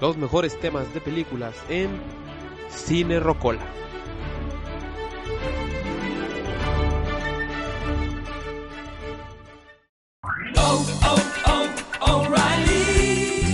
Los mejores temas de películas en Cine Rocola.